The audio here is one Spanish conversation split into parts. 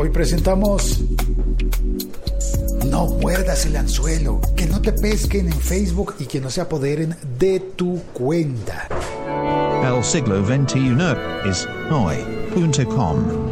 Hoy presentamos No muerdas el anzuelo, que no te pesquen en Facebook y que no se apoderen de tu cuenta. El siglo XXI es hoy.com.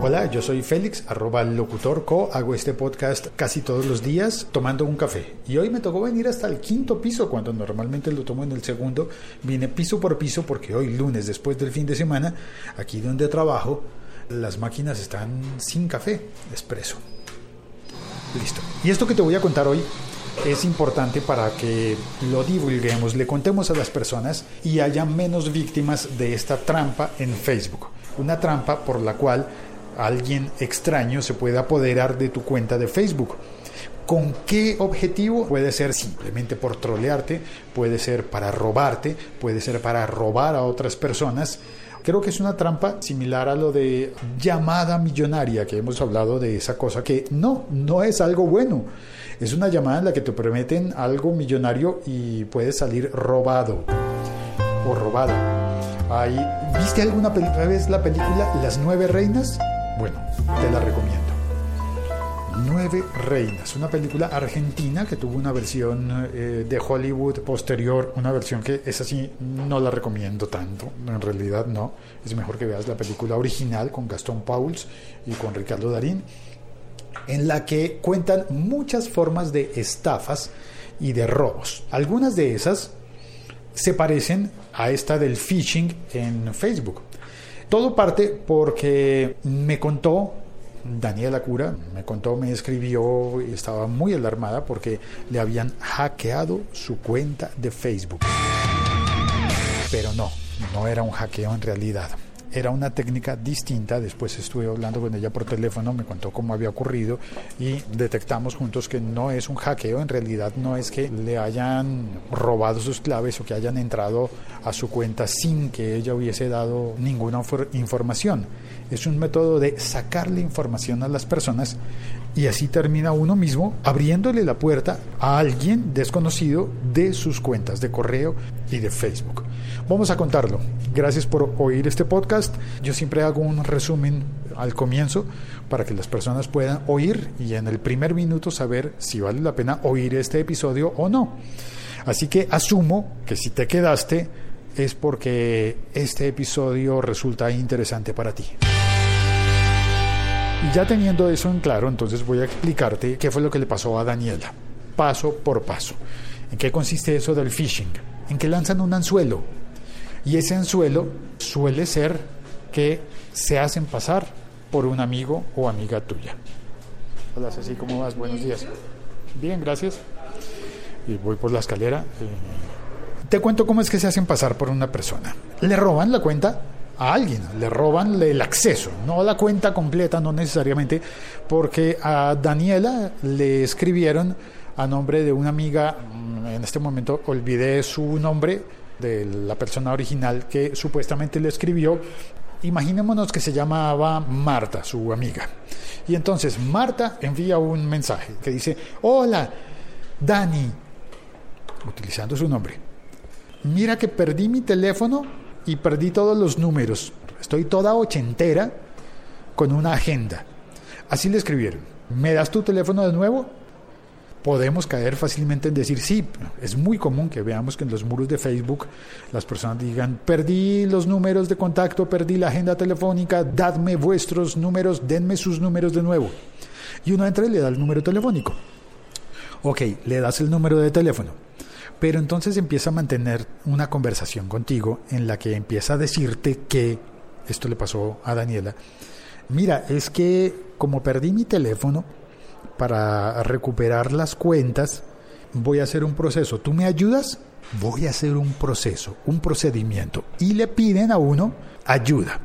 Hola, yo soy Félix, arroba locutorco. Hago este podcast casi todos los días tomando un café. Y hoy me tocó venir hasta el quinto piso cuando normalmente lo tomo en el segundo. Vine piso por piso porque hoy, lunes, después del fin de semana, aquí donde trabajo, las máquinas están sin café, expreso. Listo. Y esto que te voy a contar hoy es importante para que lo divulguemos, le contemos a las personas y haya menos víctimas de esta trampa en Facebook. Una trampa por la cual alguien extraño se puede apoderar de tu cuenta de Facebook. ¿Con qué objetivo? Puede ser simplemente por trolearte, puede ser para robarte, puede ser para robar a otras personas. Creo que es una trampa similar a lo de llamada millonaria, que hemos hablado de esa cosa que no, no es algo bueno. Es una llamada en la que te prometen algo millonario y puedes salir robado o robada. ¿Viste alguna vez la película Las Nueve Reinas? Bueno, te la recomiendo. Nueve Reinas, una película argentina que tuvo una versión eh, de Hollywood posterior, una versión que es así, no la recomiendo tanto, en realidad no, es mejor que veas la película original con Gastón Pauls y con Ricardo Darín, en la que cuentan muchas formas de estafas y de robos. Algunas de esas se parecen a esta del phishing en Facebook. Todo parte porque me contó Daniela Cura, me contó, me escribió y estaba muy alarmada porque le habían hackeado su cuenta de Facebook. Pero no, no era un hackeo en realidad era una técnica distinta. Después estuve hablando con ella por teléfono, me contó cómo había ocurrido y detectamos juntos que no es un hackeo, en realidad no es que le hayan robado sus claves o que hayan entrado a su cuenta sin que ella hubiese dado ninguna información. Es un método de sacarle información a las personas y así termina uno mismo abriéndole la puerta a alguien desconocido de sus cuentas de correo y de Facebook. Vamos a contarlo. Gracias por oír este podcast. Yo siempre hago un resumen al comienzo para que las personas puedan oír y en el primer minuto saber si vale la pena oír este episodio o no. Así que asumo que si te quedaste es porque este episodio resulta interesante para ti. Y ya teniendo eso en claro, entonces voy a explicarte qué fue lo que le pasó a Daniela, paso por paso. ¿En qué consiste eso del phishing? En que lanzan un anzuelo y ese anzuelo suele ser que se hacen pasar por un amigo o amiga tuya. Hola Ceci, ¿cómo vas? Buenos días. Bien, gracias. Y voy por la escalera. Eh, te cuento cómo es que se hacen pasar por una persona. Le roban la cuenta a alguien, le roban el acceso, no la cuenta completa, no necesariamente, porque a Daniela le escribieron a nombre de una amiga, mm, en este momento olvidé su nombre, de la persona original que supuestamente le escribió. Imaginémonos que se llamaba Marta, su amiga. Y entonces Marta envía un mensaje que dice, hola, Dani, utilizando su nombre. Mira que perdí mi teléfono y perdí todos los números. Estoy toda ochentera con una agenda. Así le escribieron. ¿Me das tu teléfono de nuevo? podemos caer fácilmente en decir sí. Es muy común que veamos que en los muros de Facebook las personas digan, perdí los números de contacto, perdí la agenda telefónica, dadme vuestros números, denme sus números de nuevo. Y uno entra y le da el número telefónico. Ok, le das el número de teléfono. Pero entonces empieza a mantener una conversación contigo en la que empieza a decirte que, esto le pasó a Daniela, mira, es que como perdí mi teléfono, para recuperar las cuentas, voy a hacer un proceso. ¿Tú me ayudas? Voy a hacer un proceso, un procedimiento. Y le piden a uno ayuda.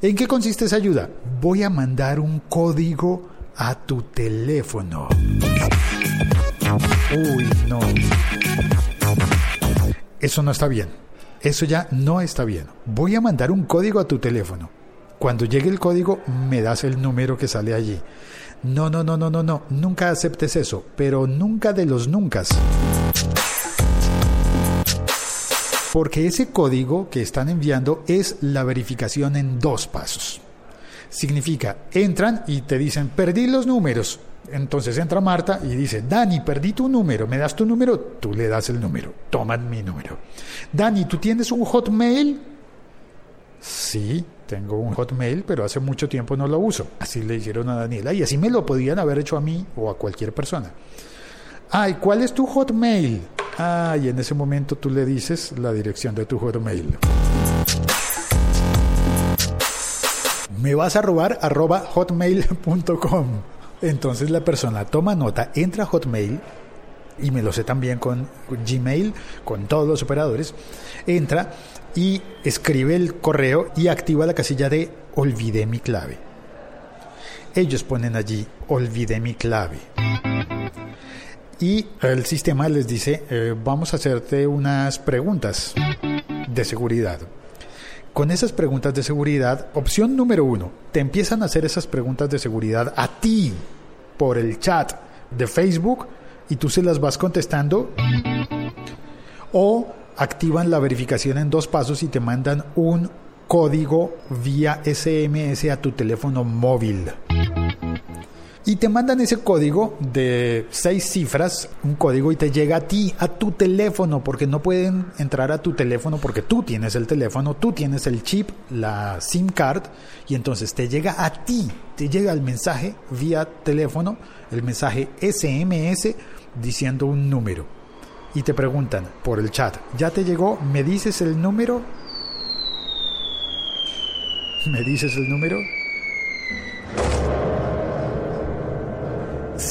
¿En qué consiste esa ayuda? Voy a mandar un código a tu teléfono. Uy, no. Eso no está bien. Eso ya no está bien. Voy a mandar un código a tu teléfono. Cuando llegue el código, me das el número que sale allí. No, no, no, no, no, no. Nunca aceptes eso, pero nunca de los nunca. Porque ese código que están enviando es la verificación en dos pasos. significa entran y te dicen perdí los números. Entonces entra Marta y dice, Dani, perdí tu número, ¿me das tu número? Tú le das el número, toma mi número. Dani, ¿tú tienes un hotmail? Sí, tengo un hotmail, pero hace mucho tiempo no lo uso. Así le dijeron a Daniela y así me lo podían haber hecho a mí o a cualquier persona. Ay, ¿cuál es tu hotmail? Ah, y en ese momento tú le dices la dirección de tu hotmail. Me vas a robar arroba hotmail.com. Entonces la persona toma nota, entra a Hotmail, y me lo sé también con Gmail, con todos los operadores, entra y escribe el correo y activa la casilla de olvidé mi clave. Ellos ponen allí olvidé mi clave. Y el sistema les dice, eh, vamos a hacerte unas preguntas de seguridad. Con esas preguntas de seguridad, opción número uno, te empiezan a hacer esas preguntas de seguridad a ti por el chat de Facebook y tú se las vas contestando. O activan la verificación en dos pasos y te mandan un código vía SMS a tu teléfono móvil y te mandan ese código de seis cifras, un código y te llega a ti, a tu teléfono, porque no pueden entrar a tu teléfono porque tú tienes el teléfono, tú tienes el chip, la SIM card y entonces te llega a ti, te llega el mensaje vía teléfono, el mensaje SMS diciendo un número y te preguntan por el chat, ¿ya te llegó? ¿Me dices el número? ¿Me dices el número?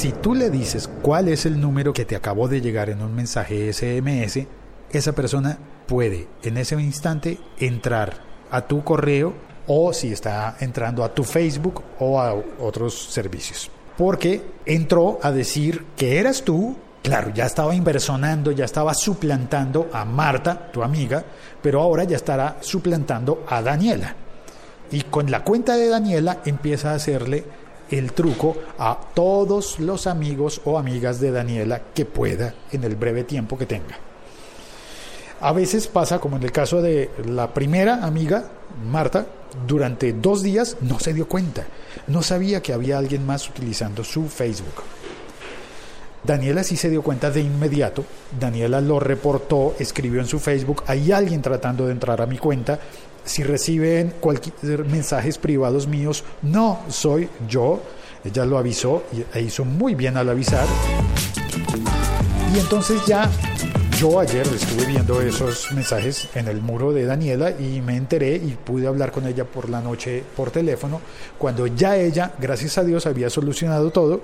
Si tú le dices cuál es el número que te acabó de llegar en un mensaje SMS, esa persona puede en ese instante entrar a tu correo o si está entrando a tu Facebook o a otros servicios. Porque entró a decir que eras tú, claro, ya estaba inversonando, ya estaba suplantando a Marta, tu amiga, pero ahora ya estará suplantando a Daniela. Y con la cuenta de Daniela empieza a hacerle el truco a todos los amigos o amigas de Daniela que pueda en el breve tiempo que tenga. A veces pasa como en el caso de la primera amiga, Marta, durante dos días no se dio cuenta, no sabía que había alguien más utilizando su Facebook. Daniela sí se dio cuenta de inmediato, Daniela lo reportó, escribió en su Facebook, hay alguien tratando de entrar a mi cuenta, si reciben cualquier mensajes privados míos, no soy yo. Ella lo avisó e hizo muy bien al avisar. Y entonces ya yo ayer estuve viendo esos mensajes en el muro de Daniela y me enteré y pude hablar con ella por la noche por teléfono, cuando ya ella, gracias a Dios, había solucionado todo,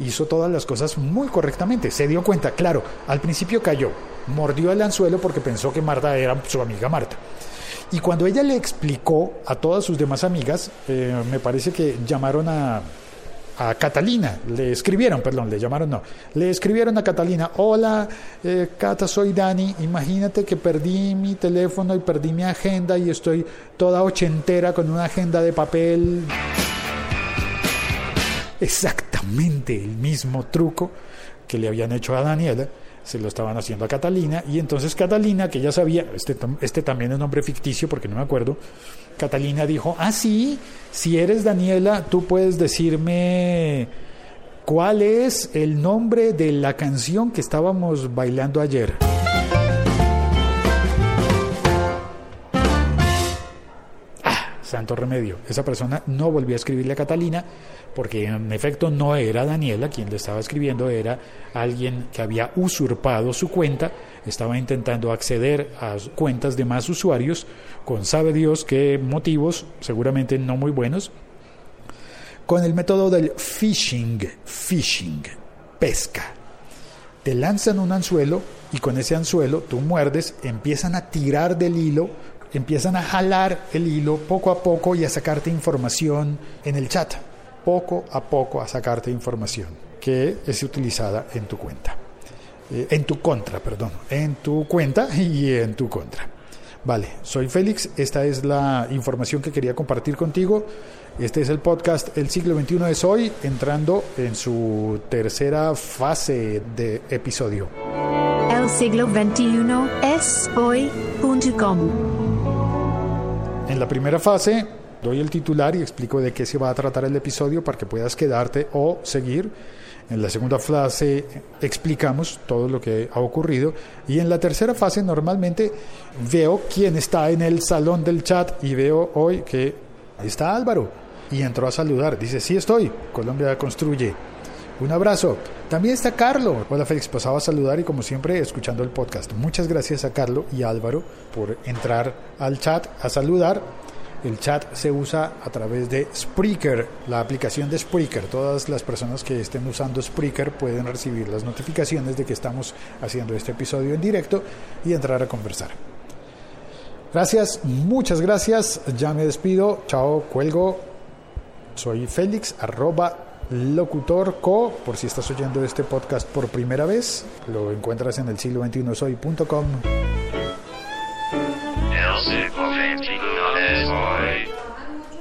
hizo todas las cosas muy correctamente, se dio cuenta, claro, al principio cayó, mordió el anzuelo porque pensó que Marta era su amiga Marta. Y cuando ella le explicó a todas sus demás amigas, eh, me parece que llamaron a, a Catalina, le escribieron, perdón, le llamaron, no, le escribieron a Catalina, hola, eh, Cata, soy Dani, imagínate que perdí mi teléfono y perdí mi agenda y estoy toda ochentera con una agenda de papel. Exactamente el mismo truco que le habían hecho a Daniela se lo estaban haciendo a Catalina y entonces Catalina, que ya sabía, este, este también es nombre ficticio porque no me acuerdo, Catalina dijo, ah, sí, si eres Daniela, tú puedes decirme cuál es el nombre de la canción que estábamos bailando ayer. Ah, santo remedio. Esa persona no volvió a escribirle a Catalina porque en efecto no era Daniela quien le estaba escribiendo, era alguien que había usurpado su cuenta, estaba intentando acceder a cuentas de más usuarios, con sabe Dios qué motivos, seguramente no muy buenos, con el método del phishing, phishing, pesca. Te lanzan un anzuelo y con ese anzuelo tú muerdes, empiezan a tirar del hilo, empiezan a jalar el hilo poco a poco y a sacarte información en el chat poco a poco a sacarte información que es utilizada en tu cuenta. Eh, en tu contra, perdón. En tu cuenta y en tu contra. Vale, soy Félix, esta es la información que quería compartir contigo. Este es el podcast El siglo XXI es hoy, entrando en su tercera fase de episodio. El siglo XXI es hoy.com. En la primera fase doy el titular y explico de qué se va a tratar el episodio para que puedas quedarte o seguir. En la segunda fase explicamos todo lo que ha ocurrido y en la tercera fase normalmente veo quién está en el salón del chat y veo hoy que está Álvaro y entró a saludar. Dice, sí estoy, Colombia construye. Un abrazo. También está Carlo. Hola Félix, pasaba a saludar y como siempre escuchando el podcast. Muchas gracias a Carlo y Álvaro por entrar al chat a saludar. El chat se usa a través de Spreaker, la aplicación de Spreaker. Todas las personas que estén usando Spreaker pueden recibir las notificaciones de que estamos haciendo este episodio en directo y entrar a conversar. Gracias, muchas gracias. Ya me despido. Chao, cuelgo. Soy Félix, arroba locutorco, por si estás oyendo este podcast por primera vez, lo encuentras en el siglo 21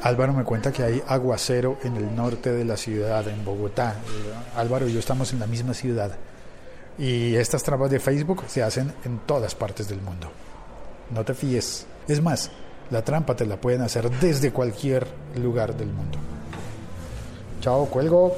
Álvaro me cuenta que hay aguacero en el norte de la ciudad, en Bogotá. Álvaro y yo estamos en la misma ciudad. Y estas trampas de Facebook se hacen en todas partes del mundo. No te fíes. Es más, la trampa te la pueden hacer desde cualquier lugar del mundo. Chao, cuelgo.